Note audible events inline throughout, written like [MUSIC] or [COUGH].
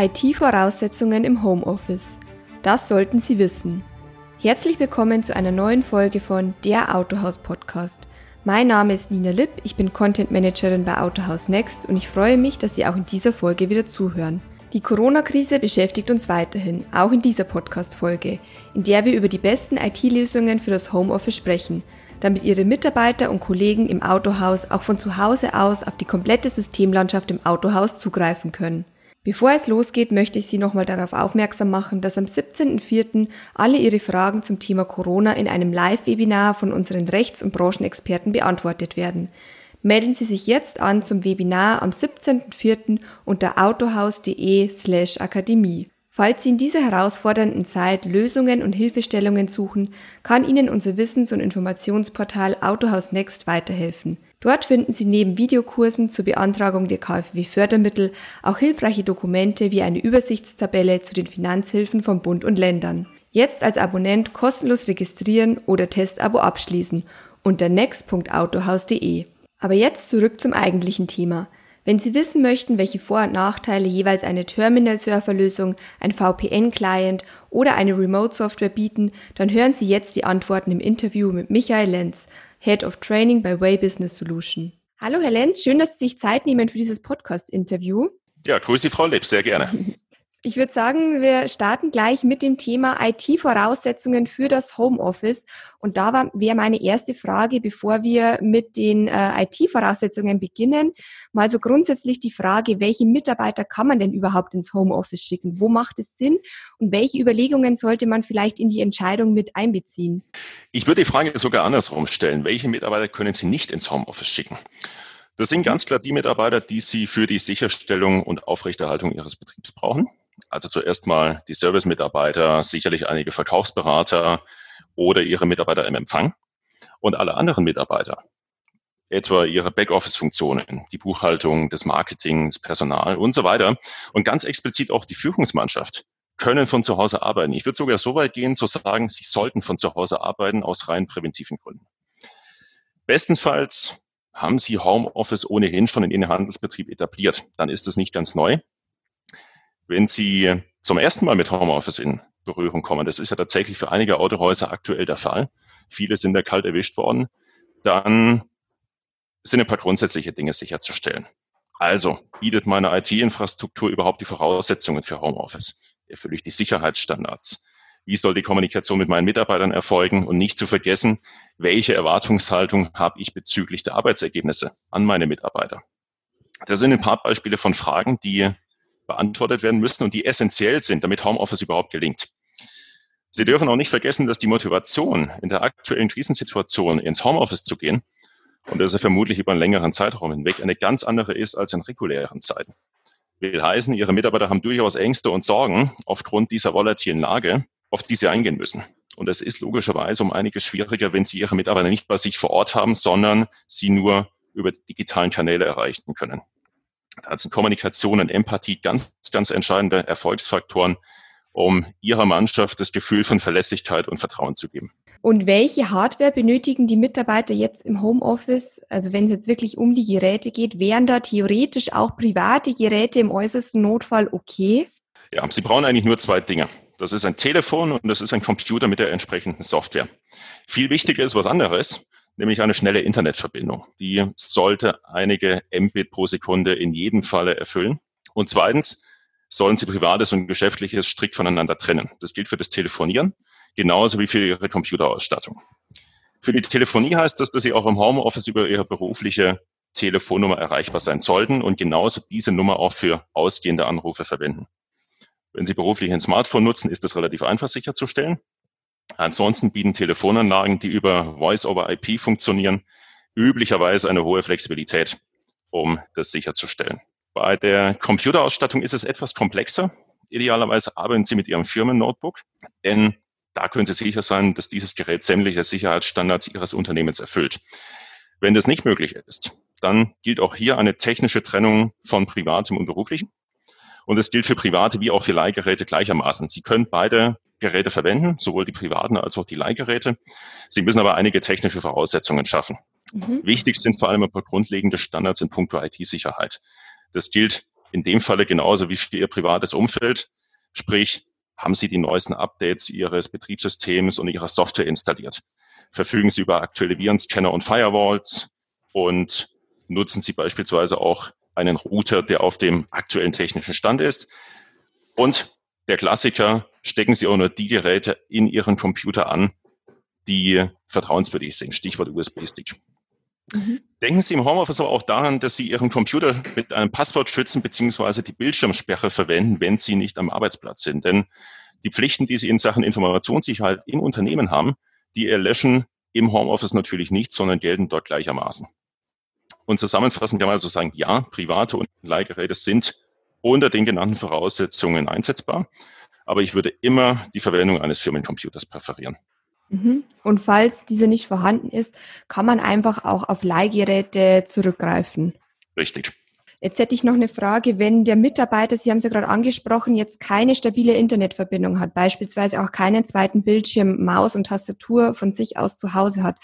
IT-Voraussetzungen im Homeoffice. Das sollten Sie wissen. Herzlich willkommen zu einer neuen Folge von Der Autohaus Podcast. Mein Name ist Nina Lipp, ich bin Content Managerin bei Autohaus Next und ich freue mich, dass Sie auch in dieser Folge wieder zuhören. Die Corona-Krise beschäftigt uns weiterhin, auch in dieser Podcast-Folge, in der wir über die besten IT-Lösungen für das Homeoffice sprechen, damit Ihre Mitarbeiter und Kollegen im Autohaus auch von zu Hause aus auf die komplette Systemlandschaft im Autohaus zugreifen können. Bevor es losgeht, möchte ich Sie nochmal darauf aufmerksam machen, dass am 17.04. alle Ihre Fragen zum Thema Corona in einem Live-Webinar von unseren Rechts- und Branchenexperten beantwortet werden. Melden Sie sich jetzt an zum Webinar am 17.04. unter autohaus.de slash akademie. Falls Sie in dieser herausfordernden Zeit Lösungen und Hilfestellungen suchen, kann Ihnen unser Wissens- und Informationsportal Autohaus Next weiterhelfen. Dort finden Sie neben Videokursen zur Beantragung der KfW-Fördermittel auch hilfreiche Dokumente wie eine Übersichtstabelle zu den Finanzhilfen von Bund und Ländern. Jetzt als Abonnent kostenlos registrieren oder Testabo abschließen unter next.autohaus.de. Aber jetzt zurück zum eigentlichen Thema. Wenn Sie wissen möchten, welche Vor- und Nachteile jeweils eine Terminal-Surfer-Lösung, ein VPN-Client oder eine Remote-Software bieten, dann hören Sie jetzt die Antworten im Interview mit Michael Lenz, Head of Training bei Way Business Solution. Hallo Herr Lenz, schön, dass Sie sich Zeit nehmen für dieses Podcast-Interview. Ja, grüße Frau Lipp, sehr gerne. [LAUGHS] Ich würde sagen, wir starten gleich mit dem Thema IT-Voraussetzungen für das Homeoffice. Und da wäre meine erste Frage, bevor wir mit den äh, IT-Voraussetzungen beginnen, mal so grundsätzlich die Frage, welche Mitarbeiter kann man denn überhaupt ins Homeoffice schicken? Wo macht es Sinn? Und welche Überlegungen sollte man vielleicht in die Entscheidung mit einbeziehen? Ich würde die Frage sogar andersrum stellen. Welche Mitarbeiter können Sie nicht ins Homeoffice schicken? Das sind ganz klar die Mitarbeiter, die Sie für die Sicherstellung und Aufrechterhaltung Ihres Betriebs brauchen. Also zuerst mal die Service-Mitarbeiter, sicherlich einige Verkaufsberater oder ihre Mitarbeiter im Empfang und alle anderen Mitarbeiter, etwa ihre Backoffice-Funktionen, die Buchhaltung, das Marketing, das Personal und so weiter und ganz explizit auch die Führungsmannschaft können von zu Hause arbeiten. Ich würde sogar so weit gehen zu sagen, sie sollten von zu Hause arbeiten aus rein präventiven Gründen. Bestenfalls haben Sie Homeoffice ohnehin schon in Ihrem Handelsbetrieb etabliert. Dann ist es nicht ganz neu wenn Sie zum ersten Mal mit Homeoffice in Berührung kommen, das ist ja tatsächlich für einige Autohäuser aktuell der Fall, viele sind da kalt erwischt worden, dann sind ein paar grundsätzliche Dinge sicherzustellen. Also bietet meine IT-Infrastruktur überhaupt die Voraussetzungen für Homeoffice? Erfülle ich die Sicherheitsstandards? Wie soll die Kommunikation mit meinen Mitarbeitern erfolgen? Und nicht zu vergessen, welche Erwartungshaltung habe ich bezüglich der Arbeitsergebnisse an meine Mitarbeiter? Das sind ein paar Beispiele von Fragen, die beantwortet werden müssen und die essentiell sind, damit Homeoffice überhaupt gelingt. Sie dürfen auch nicht vergessen, dass die Motivation in der aktuellen Krisensituation ins Homeoffice zu gehen, und das ist vermutlich über einen längeren Zeitraum hinweg, eine ganz andere ist als in regulären Zeiten. Will heißen, Ihre Mitarbeiter haben durchaus Ängste und Sorgen aufgrund dieser volatilen Lage, auf die sie eingehen müssen. Und das ist logischerweise um einiges schwieriger, wenn Sie Ihre Mitarbeiter nicht bei sich vor Ort haben, sondern sie nur über digitalen Kanäle erreichen können. Da sind Kommunikation und Empathie ganz, ganz entscheidende Erfolgsfaktoren, um ihrer Mannschaft das Gefühl von Verlässlichkeit und Vertrauen zu geben. Und welche Hardware benötigen die Mitarbeiter jetzt im Homeoffice? Also wenn es jetzt wirklich um die Geräte geht, wären da theoretisch auch private Geräte im äußersten Notfall okay? Ja, Sie brauchen eigentlich nur zwei Dinge. Das ist ein Telefon und das ist ein Computer mit der entsprechenden Software. Viel wichtiger ist was anderes nämlich eine schnelle Internetverbindung. Die sollte einige Mbit pro Sekunde in jedem Falle erfüllen. Und zweitens sollen Sie privates und geschäftliches strikt voneinander trennen. Das gilt für das Telefonieren genauso wie für Ihre Computerausstattung. Für die Telefonie heißt das, dass Sie auch im Homeoffice über Ihre berufliche Telefonnummer erreichbar sein sollten und genauso diese Nummer auch für ausgehende Anrufe verwenden. Wenn Sie beruflich ein Smartphone nutzen, ist das relativ einfach sicherzustellen. Ansonsten bieten Telefonanlagen, die über Voice-over-IP funktionieren, üblicherweise eine hohe Flexibilität, um das sicherzustellen. Bei der Computerausstattung ist es etwas komplexer. Idealerweise arbeiten Sie mit Ihrem Firmen-Notebook, denn da können Sie sicher sein, dass dieses Gerät sämtliche Sicherheitsstandards Ihres Unternehmens erfüllt. Wenn das nicht möglich ist, dann gilt auch hier eine technische Trennung von privatem und beruflichem. Und es gilt für private wie auch für Leihgeräte gleichermaßen. Sie können beide Geräte verwenden, sowohl die privaten als auch die Leihgeräte. Sie müssen aber einige technische Voraussetzungen schaffen. Mhm. Wichtig sind vor allem ein paar grundlegende Standards in puncto IT-Sicherheit. Das gilt in dem Falle genauso wie für Ihr privates Umfeld. Sprich, haben Sie die neuesten Updates Ihres Betriebssystems und Ihrer Software installiert? Verfügen Sie über aktuelle Virenscanner und Firewalls und nutzen Sie beispielsweise auch einen Router, der auf dem aktuellen technischen Stand ist? Und der Klassiker, stecken Sie auch nur die Geräte in Ihren Computer an, die vertrauenswürdig sind. Stichwort USB-Stick. Mhm. Denken Sie im Homeoffice aber auch daran, dass Sie Ihren Computer mit einem Passwort schützen bzw. die Bildschirmsperre verwenden, wenn Sie nicht am Arbeitsplatz sind. Denn die Pflichten, die Sie in Sachen Informationssicherheit im Unternehmen haben, die erlöschen im Homeoffice natürlich nicht, sondern gelten dort gleichermaßen. Und zusammenfassend kann man also sagen, ja, private und Leihgeräte sind unter den genannten Voraussetzungen einsetzbar, aber ich würde immer die Verwendung eines Firmencomputers präferieren. Mhm. Und falls diese nicht vorhanden ist, kann man einfach auch auf Leihgeräte zurückgreifen. Richtig. Jetzt hätte ich noch eine Frage, wenn der Mitarbeiter, Sie haben es ja gerade angesprochen, jetzt keine stabile Internetverbindung hat, beispielsweise auch keinen zweiten Bildschirm, Maus und Tastatur von sich aus zu Hause hat,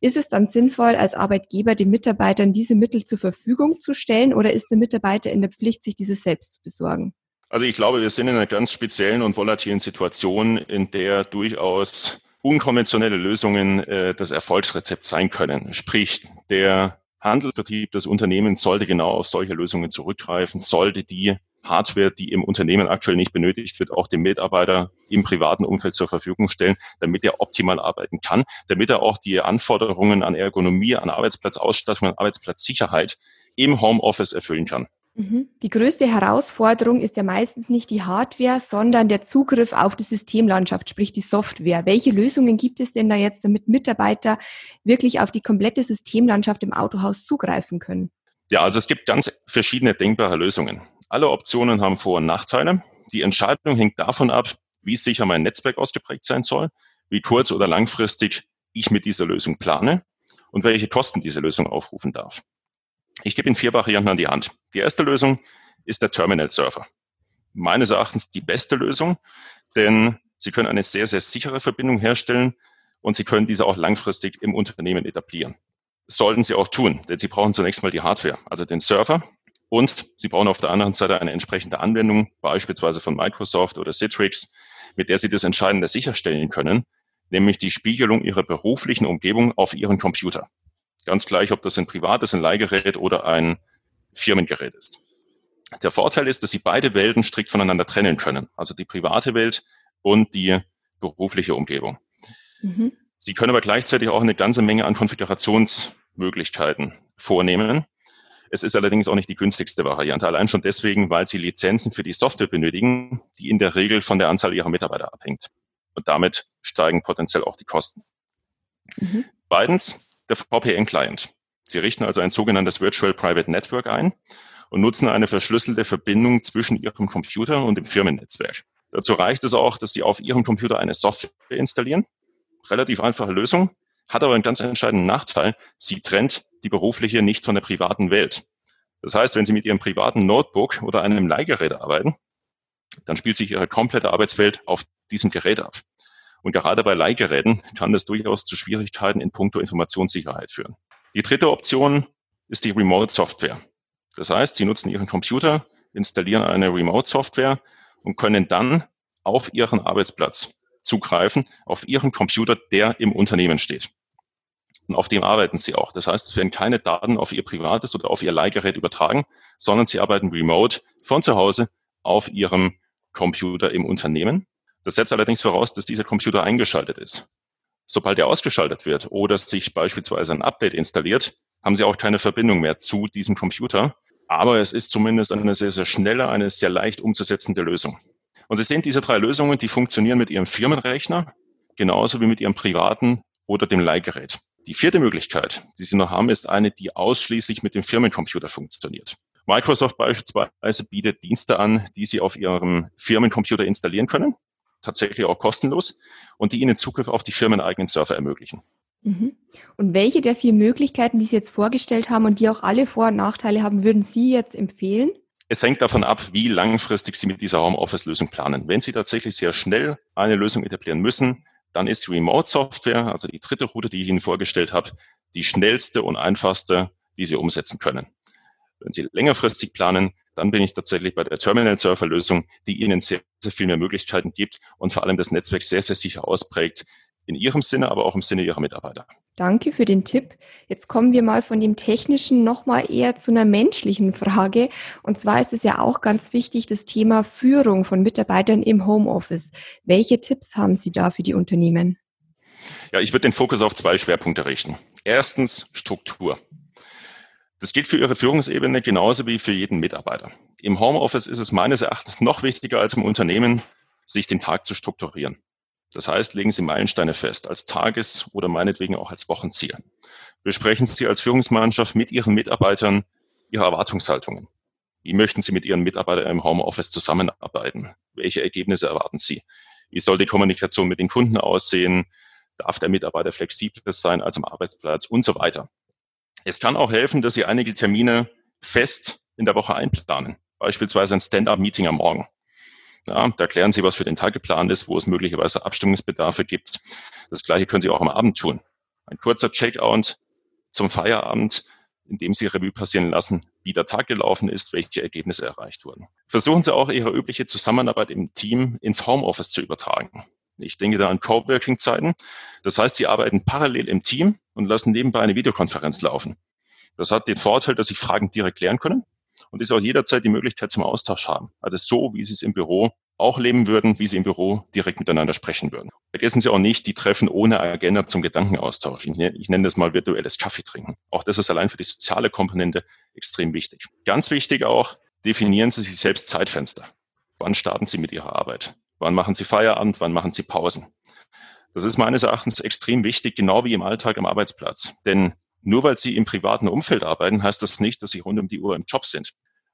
ist es dann sinnvoll, als Arbeitgeber den Mitarbeitern diese Mittel zur Verfügung zu stellen oder ist der Mitarbeiter in der Pflicht, sich diese selbst zu besorgen? Also ich glaube, wir sind in einer ganz speziellen und volatilen Situation, in der durchaus unkonventionelle Lösungen äh, das Erfolgsrezept sein können. Sprich, der Handelsbetrieb des Unternehmens sollte genau auf solche Lösungen zurückgreifen, sollte die Hardware, die im Unternehmen aktuell nicht benötigt wird, auch dem Mitarbeiter im privaten Umfeld zur Verfügung stellen, damit er optimal arbeiten kann, damit er auch die Anforderungen an Ergonomie, an Arbeitsplatzausstattung, an Arbeitsplatzsicherheit im Homeoffice erfüllen kann. Mhm. Die größte Herausforderung ist ja meistens nicht die Hardware, sondern der Zugriff auf die Systemlandschaft, sprich die Software. Welche Lösungen gibt es denn da jetzt, damit Mitarbeiter wirklich auf die komplette Systemlandschaft im Autohaus zugreifen können? Ja, also es gibt ganz verschiedene denkbare Lösungen. Alle Optionen haben Vor- und Nachteile. Die Entscheidung hängt davon ab, wie sicher mein Netzwerk ausgeprägt sein soll, wie kurz- oder langfristig ich mit dieser Lösung plane und welche Kosten diese Lösung aufrufen darf. Ich gebe Ihnen vier Varianten an die Hand. Die erste Lösung ist der Terminal Server. Meines Erachtens die beste Lösung, denn Sie können eine sehr, sehr sichere Verbindung herstellen und Sie können diese auch langfristig im Unternehmen etablieren. Sollten Sie auch tun, denn Sie brauchen zunächst mal die Hardware, also den Server. Und Sie brauchen auf der anderen Seite eine entsprechende Anwendung, beispielsweise von Microsoft oder Citrix, mit der Sie das Entscheidende sicherstellen können, nämlich die Spiegelung Ihrer beruflichen Umgebung auf Ihren Computer. Ganz gleich, ob das ein privates, ein Leihgerät oder ein Firmengerät ist. Der Vorteil ist, dass Sie beide Welten strikt voneinander trennen können, also die private Welt und die berufliche Umgebung. Mhm. Sie können aber gleichzeitig auch eine ganze Menge an Konfigurationsmöglichkeiten vornehmen. Es ist allerdings auch nicht die günstigste Variante, allein schon deswegen, weil Sie Lizenzen für die Software benötigen, die in der Regel von der Anzahl Ihrer Mitarbeiter abhängt. Und damit steigen potenziell auch die Kosten. Mhm. Zweitens, der VPN-Client. Sie richten also ein sogenanntes Virtual Private Network ein und nutzen eine verschlüsselte Verbindung zwischen Ihrem Computer und dem Firmennetzwerk. Dazu reicht es auch, dass Sie auf Ihrem Computer eine Software installieren. Relativ einfache Lösung, hat aber einen ganz entscheidenden Nachteil. Sie trennt die berufliche nicht von der privaten Welt. Das heißt, wenn Sie mit Ihrem privaten Notebook oder einem Leihgerät arbeiten, dann spielt sich Ihre komplette Arbeitswelt auf diesem Gerät ab. Und gerade bei Leihgeräten kann das durchaus zu Schwierigkeiten in puncto Informationssicherheit führen. Die dritte Option ist die Remote-Software. Das heißt, Sie nutzen Ihren Computer, installieren eine Remote-Software und können dann auf Ihren Arbeitsplatz zugreifen, auf Ihren Computer, der im Unternehmen steht. Und auf dem arbeiten Sie auch. Das heißt, es werden keine Daten auf Ihr privates oder auf Ihr Leihgerät übertragen, sondern Sie arbeiten remote von zu Hause auf Ihrem Computer im Unternehmen das setzt allerdings voraus, dass dieser Computer eingeschaltet ist. Sobald er ausgeschaltet wird oder sich beispielsweise ein Update installiert, haben Sie auch keine Verbindung mehr zu diesem Computer. Aber es ist zumindest eine sehr, sehr schnelle, eine sehr leicht umzusetzende Lösung. Und Sie sehen, diese drei Lösungen, die funktionieren mit Ihrem Firmenrechner genauso wie mit Ihrem privaten oder dem Leihgerät. Die vierte Möglichkeit, die Sie noch haben, ist eine, die ausschließlich mit dem Firmencomputer funktioniert. Microsoft beispielsweise bietet Dienste an, die Sie auf Ihrem Firmencomputer installieren können tatsächlich auch kostenlos und die Ihnen Zugriff auf die firmeneigenen Server ermöglichen. Mhm. Und welche der vier Möglichkeiten, die Sie jetzt vorgestellt haben und die auch alle Vor- und Nachteile haben, würden Sie jetzt empfehlen? Es hängt davon ab, wie langfristig Sie mit dieser Homeoffice-Lösung planen. Wenn Sie tatsächlich sehr schnell eine Lösung etablieren müssen, dann ist Remote-Software, also die dritte Route, die ich Ihnen vorgestellt habe, die schnellste und einfachste, die Sie umsetzen können. Wenn Sie längerfristig planen, dann bin ich tatsächlich bei der Terminal-Surfer-Lösung, die Ihnen sehr, sehr viel mehr Möglichkeiten gibt und vor allem das Netzwerk sehr, sehr sicher ausprägt, in Ihrem Sinne, aber auch im Sinne Ihrer Mitarbeiter. Danke für den Tipp. Jetzt kommen wir mal von dem technischen nochmal eher zu einer menschlichen Frage. Und zwar ist es ja auch ganz wichtig, das Thema Führung von Mitarbeitern im Homeoffice. Welche Tipps haben Sie da für die Unternehmen? Ja, ich würde den Fokus auf zwei Schwerpunkte richten. Erstens Struktur. Das gilt für Ihre Führungsebene genauso wie für jeden Mitarbeiter. Im Homeoffice ist es meines Erachtens noch wichtiger als im Unternehmen, sich den Tag zu strukturieren. Das heißt, legen Sie Meilensteine fest als Tages- oder meinetwegen auch als Wochenziel. Besprechen Sie als Führungsmannschaft mit Ihren Mitarbeitern Ihre Erwartungshaltungen. Wie möchten Sie mit Ihren Mitarbeitern im Homeoffice zusammenarbeiten? Welche Ergebnisse erwarten Sie? Wie soll die Kommunikation mit den Kunden aussehen? Darf der Mitarbeiter flexibler sein als am Arbeitsplatz und so weiter? Es kann auch helfen, dass Sie einige Termine fest in der Woche einplanen. Beispielsweise ein Stand-up-Meeting am Morgen. Ja, da klären Sie, was für den Tag geplant ist, wo es möglicherweise Abstimmungsbedarfe gibt. Das Gleiche können Sie auch am Abend tun. Ein kurzer Checkout zum Feierabend, in dem Sie Revue passieren lassen, wie der Tag gelaufen ist, welche Ergebnisse erreicht wurden. Versuchen Sie auch, Ihre übliche Zusammenarbeit im Team ins Homeoffice zu übertragen. Ich denke da an Coworking-Zeiten. Das heißt, Sie arbeiten parallel im Team und lassen nebenbei eine Videokonferenz laufen. Das hat den Vorteil, dass Sie Fragen direkt klären können und ist auch jederzeit die Möglichkeit zum Austausch haben. Also so, wie Sie es im Büro auch leben würden, wie Sie im Büro direkt miteinander sprechen würden. Vergessen Sie auch nicht die Treffen ohne Agenda zum Gedankenaustausch. Ich, ich nenne das mal virtuelles Kaffee trinken. Auch das ist allein für die soziale Komponente extrem wichtig. Ganz wichtig auch, definieren Sie sich selbst Zeitfenster. Wann starten Sie mit Ihrer Arbeit? Wann machen Sie Feierabend? Wann machen Sie Pausen? Das ist meines Erachtens extrem wichtig, genau wie im Alltag am Arbeitsplatz. Denn nur weil Sie im privaten Umfeld arbeiten, heißt das nicht, dass Sie rund um die Uhr im Job sind.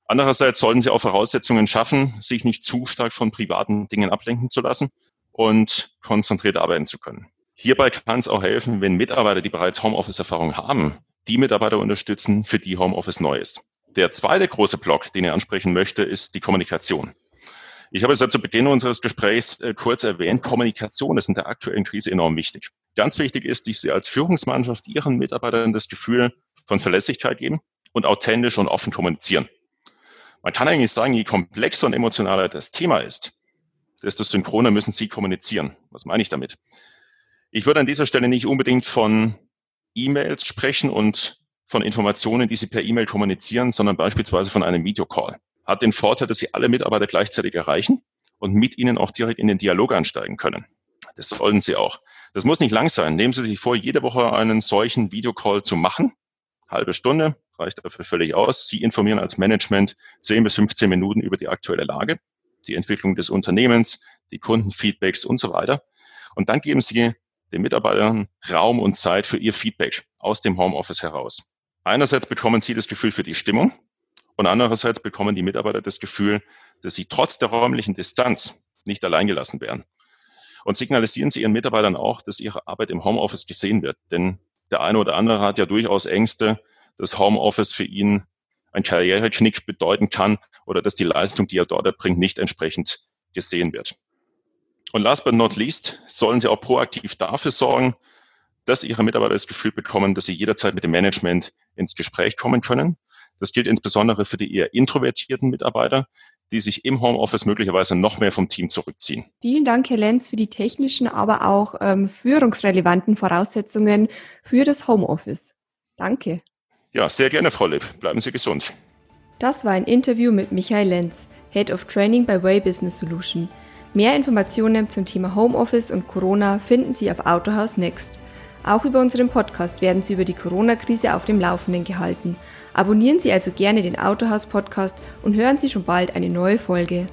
Andererseits sollten Sie auch Voraussetzungen schaffen, sich nicht zu stark von privaten Dingen ablenken zu lassen und konzentriert arbeiten zu können. Hierbei kann es auch helfen, wenn Mitarbeiter, die bereits Homeoffice-Erfahrung haben, die Mitarbeiter unterstützen, für die Homeoffice neu ist. Der zweite große Block, den ich ansprechen möchte, ist die Kommunikation. Ich habe es ja zu Beginn unseres Gesprächs äh, kurz erwähnt, Kommunikation ist in der aktuellen Krise enorm wichtig. Ganz wichtig ist, dass Sie als Führungsmannschaft Ihren Mitarbeitern das Gefühl von Verlässlichkeit geben und authentisch und offen kommunizieren. Man kann eigentlich sagen, je komplexer und emotionaler das Thema ist, desto synchroner müssen Sie kommunizieren. Was meine ich damit? Ich würde an dieser Stelle nicht unbedingt von E-Mails sprechen und von Informationen, die Sie per E-Mail kommunizieren, sondern beispielsweise von einem Videocall hat den Vorteil, dass Sie alle Mitarbeiter gleichzeitig erreichen und mit ihnen auch direkt in den Dialog einsteigen können. Das sollten Sie auch. Das muss nicht lang sein. Nehmen Sie sich vor, jede Woche einen solchen Videocall zu machen. Halbe Stunde reicht dafür völlig aus. Sie informieren als Management 10 bis 15 Minuten über die aktuelle Lage, die Entwicklung des Unternehmens, die Kundenfeedbacks und so weiter. Und dann geben Sie den Mitarbeitern Raum und Zeit für ihr Feedback aus dem Homeoffice heraus. Einerseits bekommen Sie das Gefühl für die Stimmung, und andererseits bekommen die Mitarbeiter das Gefühl, dass sie trotz der räumlichen Distanz nicht alleingelassen werden. Und signalisieren sie ihren Mitarbeitern auch, dass ihre Arbeit im Homeoffice gesehen wird. Denn der eine oder andere hat ja durchaus Ängste, dass Homeoffice für ihn ein Karriereknick bedeuten kann oder dass die Leistung, die er dort erbringt, nicht entsprechend gesehen wird. Und last but not least sollen Sie auch proaktiv dafür sorgen, dass Ihre Mitarbeiter das Gefühl bekommen, dass sie jederzeit mit dem Management ins Gespräch kommen können das gilt insbesondere für die eher introvertierten Mitarbeiter, die sich im Homeoffice möglicherweise noch mehr vom Team zurückziehen. Vielen Dank, Herr Lenz, für die technischen, aber auch ähm, führungsrelevanten Voraussetzungen für das Homeoffice. Danke. Ja, sehr gerne, Frau Lipp. Bleiben Sie gesund. Das war ein Interview mit Michael Lenz, Head of Training bei Way Business Solution. Mehr Informationen zum Thema Homeoffice und Corona finden Sie auf Autohaus Next. Auch über unseren Podcast werden Sie über die Corona-Krise auf dem Laufenden gehalten – Abonnieren Sie also gerne den Autohaus Podcast und hören Sie schon bald eine neue Folge.